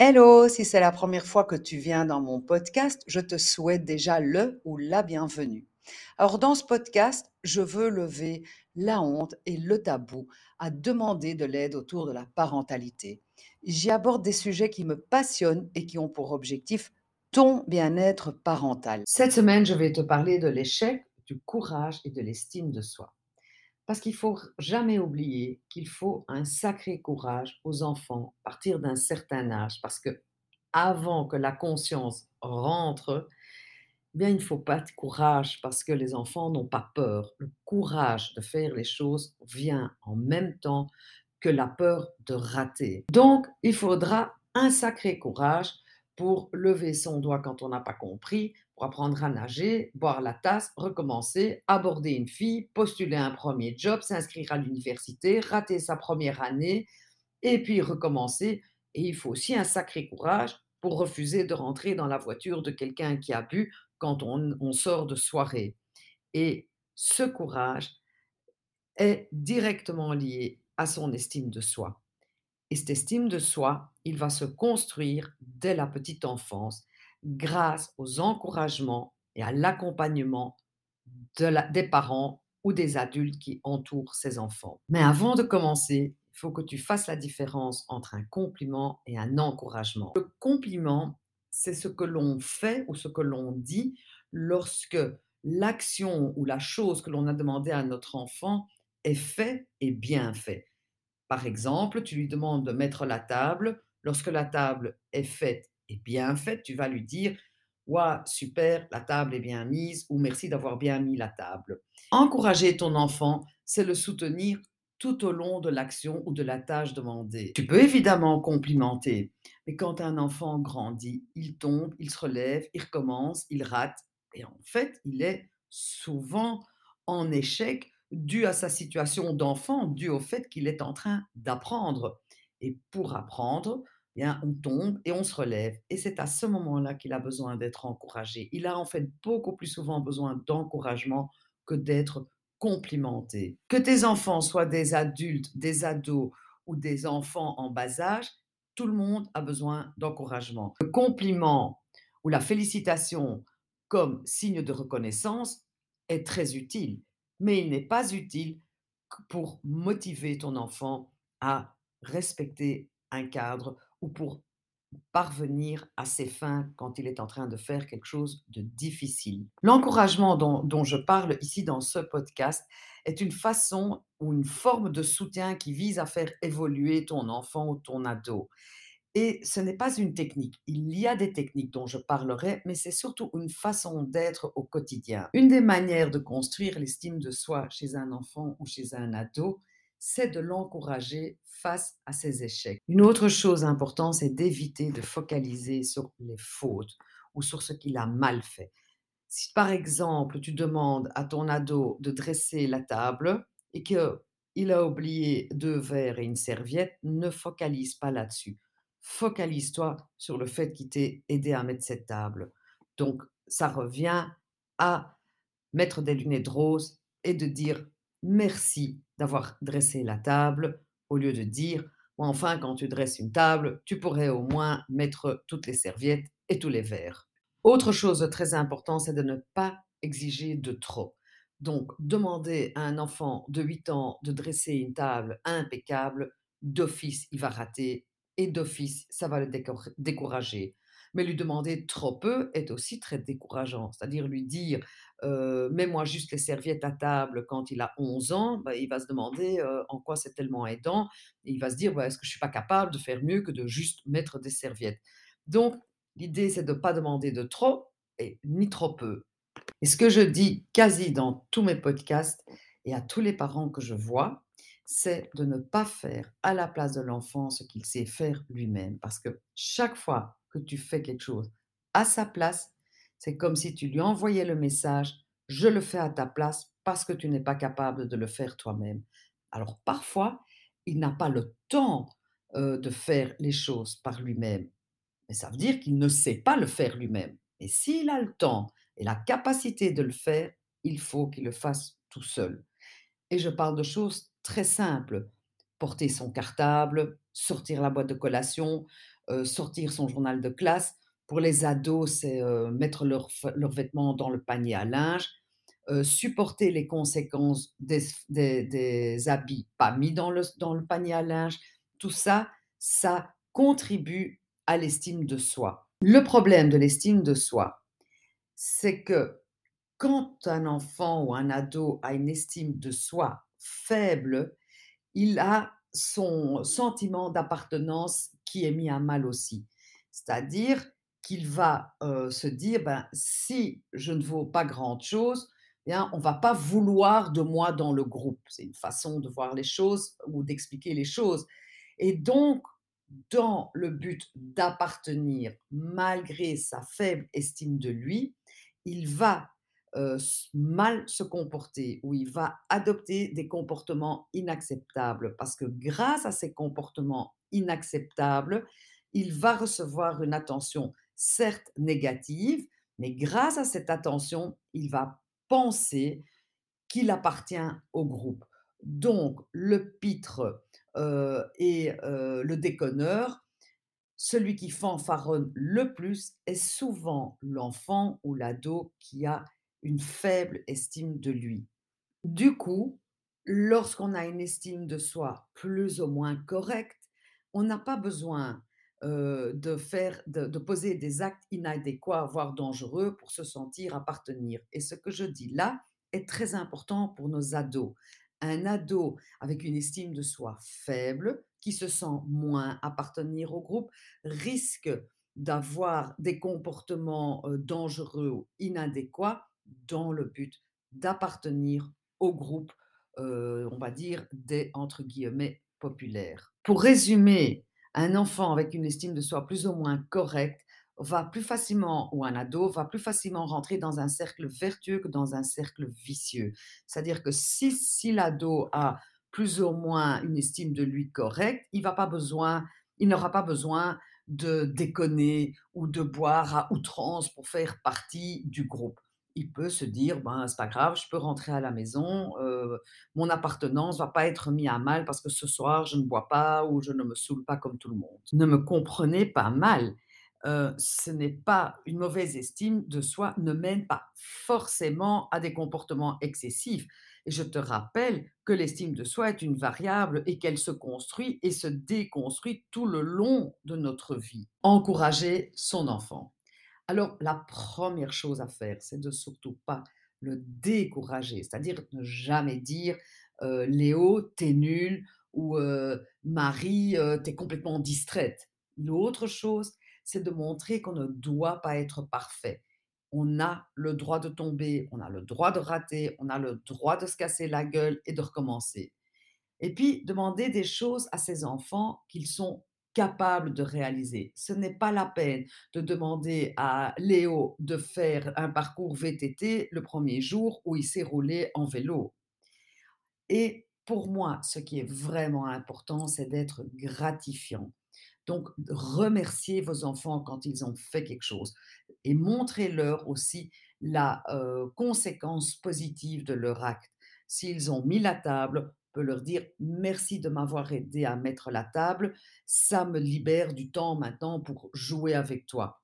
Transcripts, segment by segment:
Hello, si c'est la première fois que tu viens dans mon podcast, je te souhaite déjà le ou la bienvenue. Alors dans ce podcast, je veux lever la honte et le tabou à demander de l'aide autour de la parentalité. J'y aborde des sujets qui me passionnent et qui ont pour objectif ton bien-être parental. Cette semaine, je vais te parler de l'échec, du courage et de l'estime de soi. Parce qu'il faut jamais oublier qu'il faut un sacré courage aux enfants à partir d'un certain âge. Parce que avant que la conscience rentre, eh bien, il ne faut pas de courage parce que les enfants n'ont pas peur. Le courage de faire les choses vient en même temps que la peur de rater. Donc, il faudra un sacré courage pour lever son doigt quand on n'a pas compris, apprendre à nager, boire la tasse, recommencer, aborder une fille, postuler un premier job, s'inscrire à l'université, rater sa première année, et puis recommencer. Et il faut aussi un sacré courage pour refuser de rentrer dans la voiture de quelqu'un qui a bu quand on, on sort de soirée. Et ce courage est directement lié à son estime de soi. Et cette estime de soi, il va se construire dès la petite enfance grâce aux encouragements et à l'accompagnement de des parents ou des adultes qui entourent ces enfants. Mais avant de commencer, il faut que tu fasses la différence entre un compliment et un encouragement. Le compliment, c'est ce que l'on fait ou ce que l'on dit lorsque l'action ou la chose que l'on a demandé à notre enfant est fait et bien fait. Par exemple, tu lui demandes de mettre la table. Lorsque la table est faite bien faite, tu vas lui dire Waouh, super, la table est bien mise ou merci d'avoir bien mis la table. Encourager ton enfant, c'est le soutenir tout au long de l'action ou de la tâche demandée. Tu peux évidemment complimenter, mais quand un enfant grandit, il tombe, il se relève, il recommence, il rate, et en fait, il est souvent en échec dû à sa situation d'enfant, dû au fait qu'il est en train d'apprendre. Et pour apprendre, bien, on tombe et on se relève. Et c'est à ce moment-là qu'il a besoin d'être encouragé. Il a en fait beaucoup plus souvent besoin d'encouragement que d'être complimenté. Que tes enfants soient des adultes, des ados ou des enfants en bas âge, tout le monde a besoin d'encouragement. Le compliment ou la félicitation comme signe de reconnaissance est très utile mais il n'est pas utile pour motiver ton enfant à respecter un cadre ou pour parvenir à ses fins quand il est en train de faire quelque chose de difficile. L'encouragement dont, dont, je parle ici dans ce podcast est une façon ou une forme de soutien qui vise à faire évoluer ton enfant ou ton ado. Et ce n'est pas une technique. Il y a des techniques dont je parlerai, mais c'est surtout une façon d'être au quotidien. Une des manières de construire l'estime de soi chez un enfant ou chez un ado, c'est de l'encourager face à ses échecs. Une autre chose importante, c'est d'éviter de focaliser sur les fautes ou sur ce qu'il a mal fait. Si par exemple tu demandes à ton ado de dresser la table et qu'il a oublié deux verres et une serviette, ne focalise pas là-dessus focalise-toi sur le fait qu'il t'ait aidé à mettre cette table. Donc, ça revient à mettre des lunettes roses et de dire merci d'avoir dressé la table au lieu de dire enfin, quand tu dresses une table, tu pourrais au moins mettre toutes les serviettes et tous les verres. Autre chose très important, c'est de ne pas exiger de trop. Donc, demander à un enfant de 8 ans de dresser une table impeccable, d'office, il va rater et d'office, ça va le décourager. Mais lui demander trop peu est aussi très décourageant. C'est-à-dire lui dire mets-moi juste les serviettes à table quand il a 11 ans, bah, il va se demander en quoi c'est tellement aidant. Il va se dire bah, est-ce que je ne suis pas capable de faire mieux que de juste mettre des serviettes? Donc, l'idée, c'est de ne pas demander de trop et ni trop peu. Et ce que je dis quasi dans tous mes podcasts et à tous les parents que je vois, c'est de ne pas faire à la place de l'enfant ce qu'il sait faire lui-même. Parce que chaque fois que tu fais quelque chose à sa place, c'est comme si tu lui envoyais le message, je le fais à ta place parce que tu n'es pas capable de le faire toi-même. Alors parfois, il n'a pas le temps de faire les choses par lui-même. Mais ça veut dire qu'il ne sait pas le faire lui-même. Et s'il a le temps et la capacité de le faire, il faut qu'il le fasse tout seul. Et je parle de choses très simple. Porter son cartable, sortir la boîte de collation, sortir son journal de classe. Pour les ados, c'est, heu, mettre leurs f leurs vêtements dans le panier à linge, heu, supporter les conséquences des des des habits pas mis dans le dans le panier à linge. Tout ça, ça contribue à l'estime de soi. Le problème de l'estime de soi, c'est que quand un enfant ou un ado a une estime de soi faible, il a son sentiment d'appartenance qui est mis à mal aussi. C'est-à-dire qu'il va, se dire: «Ben, si je ne vaux pas grand chose, bien, on va pas vouloir de moi dans le groupe». C'est une façon de voir les choses ou d'expliquer les choses et donc dans le but d'appartenir malgré sa faible estime de lui, il va, mal se comporter ou il va adopter des comportements inacceptables parce que grâce à ces comportements inacceptables, il va recevoir une attention certes négative, mais grâce à cette attention, il va penser qu'il appartient au groupe. Donc le pitre, heu et heu, le déconneur, celui qui fanfaronne le plus est souvent l'enfant ou l'ado qui a une faible estime de lui. Du coup, lorsqu'on a une estime de soi plus ou moins correcte, on n'a pas besoin, heu, de faire de poser des actes inadéquats, voire dangereux pour se sentir appartenir et ce que je dis là est très important pour nos ados. Un ado avec une estime de soi faible, qui se sent moins appartenir au groupe, risque d'avoir des comportements, heu, dangereux ou inadéquats dans le but d'appartenir au groupe, heu, on va dire des entre guillemets «populaires». Pour résumer, un enfant avec une estime de soi plus ou moins correcte va plus facilement ou un ado va plus facilement rentrer dans un cercle vertueux que dans un cercle vicieux. C'est-à-dire que si l'ado a plus ou moins une estime de lui correcte, il pas besoin il n'aura pas besoin de déconner ou de boire à outrance pour faire partie du groupe. Il peut se dire: «Ben, c'est pas grave, je peux rentrer à la maison, heu, mon appartenance va pas être mis à mal parce que ce soir je ne bois pas ou je ne me saoule pas comme tout le monde». Ne me comprenez pas mal, heu, ce n'est pas une mauvaise estime de soi ne mène pas forcément à des comportements excessifs et je te rappelle que l'estime de soi est une variable et qu'elle se construit et se déconstruit tout le long de notre vie. Encourager son enfant. Alors la première chose à faire, c'est de surtout pas le décourager, c'est-à-dire ne jamais dire, «Léo, tu es nul» ou «Marie, heu, tu es complètement distraite». L'autre chose, c'est de montrer qu'on ne doit pas être parfait. On a le droit de tomber, on a le droit de rater, on a le droit de se casser la gueule et de recommencer. Et puis demander des choses à ses enfants qu'ils sont capables de réaliser. Ce n'est pas la peine de demander à Léo de faire un parcours VTT le 1er jour où il sait rouler en vélo. Et pour moi, ce qui est vraiment important, c'est d'être gratifiant. Donc remerciez vos enfants quand ils ont fait quelque chose et montrez-leur aussi la, heu, conséquence positive de leur acte. S'ils ont mis la table, peut leur dire: «Merci de m'avoir aidé à mettre la table, ça me libère du temps maintenant pour jouer avec toi»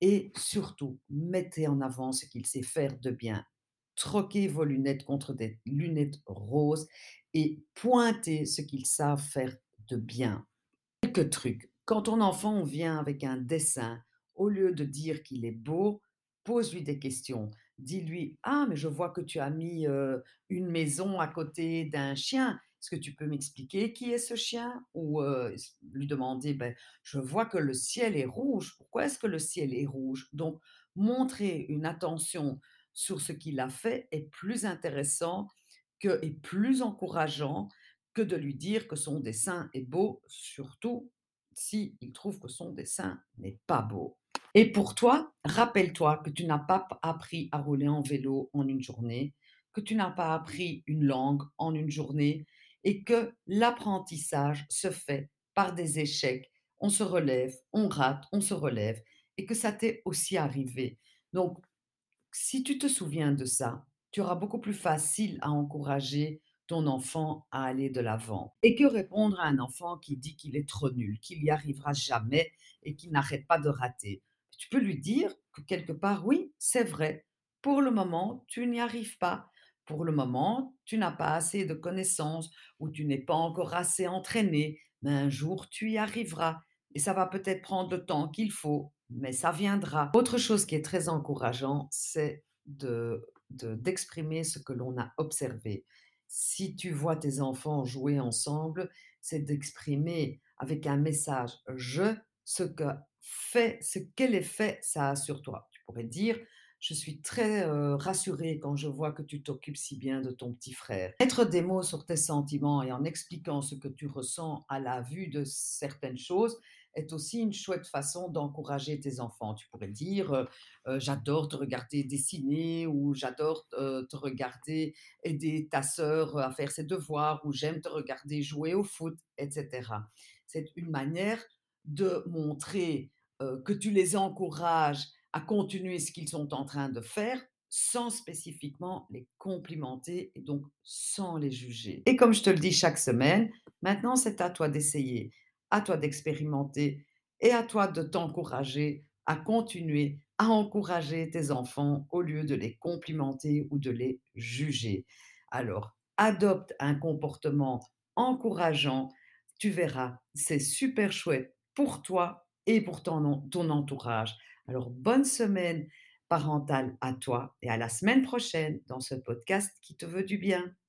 et surtout, mettez en avant ce qu'il sait faire de bien. Troquez vos lunettes contre des lunettes roses et pointez ce qu'ils savent faire de bien. Quelques trucs, quand ton enfant vient avec un dessin, au lieu de dire qu'il est beau, pose-lui des questions. Dis-lui: «Ah mais je vois que tu as mis, une maison à côté d'un chien. Est-ce que tu peux m'expliquer qui est ce chien?» ou lui demander: «Beh, je vois que le ciel est rouge, pourquoi est-ce que le ciel est rouge?» donc montrer une attention sur ce qu'il a fait est plus intéressant que et plus encourageant que de lui dire que son dessin est beau, surtout s'il trouve que son dessin n'est pas beau. Et pour toi, rappelle-toi que tu n'as pas appris à rouler en vélo en une journée, que tu n'as pas appris une langue en une journée et que l'apprentissage se fait par des échecs. On se relève, on rate, on se relève et que ça t'est aussi arrivé. Donc si tu te souviens de ça, tu auras beaucoup plus facile à encourager ton enfant à aller de l'avant. Et que répondre à un enfant qui dit qu'il est trop nul, qu'il n'y arrivera jamais et qu'il n'arrête pas de rater? Tu peux lui dire que quelque part, oui, c'est vrai. Pour le moment, tu n'y arrives pas. Pour le moment, tu n'as pas assez de connaissances ou tu n'es pas encore assez entraîné, mais un jour tu y arriveras et ça va peut-être prendre le temps qu'il faut, mais ça viendra. Autre chose qui est très encourageant, c'est de de d'exprimer ce que l'on a observé. Si tu vois tes enfants jouer ensemble, c'est d'exprimer avec un message «je» ce que fait ce quel effet ça a sur toi? Tu pourrais dire: «Je suis très, rassurée quand je vois que tu t'occupes si bien de ton petit frère». Mettre des mots sur tes sentiments et en expliquant ce que tu ressens à la vue de certaines choses est aussi une chouette façon d'encourager tes enfants. Tu pourrais dire, heu: «J'adore te regarder dessiner» ou «J'adore, te regarder aider ta sœur à faire ses devoirs» ou «J'aime te regarder jouer au foot» et cetera. C'est une manière de montrer, heu, que tu les encourages à continuer ce qu'ils sont en train de faire, sans spécifiquement les complimenter et donc sans les juger. Et comme je te le dis chaque semaine, maintenant c'est à toi d'essayer, à toi d'expérimenter et à toi de t'encourager à continuer à encourager tes enfants au lieu de les complimenter ou de les juger. Alors, adopte un comportement encourageant, tu verras, c'est super chouette pour toi et pour ton ton entourage. Alors bonne semaine parentale à toi et à la semaine prochaine dans ce podcast qui te veut du bien.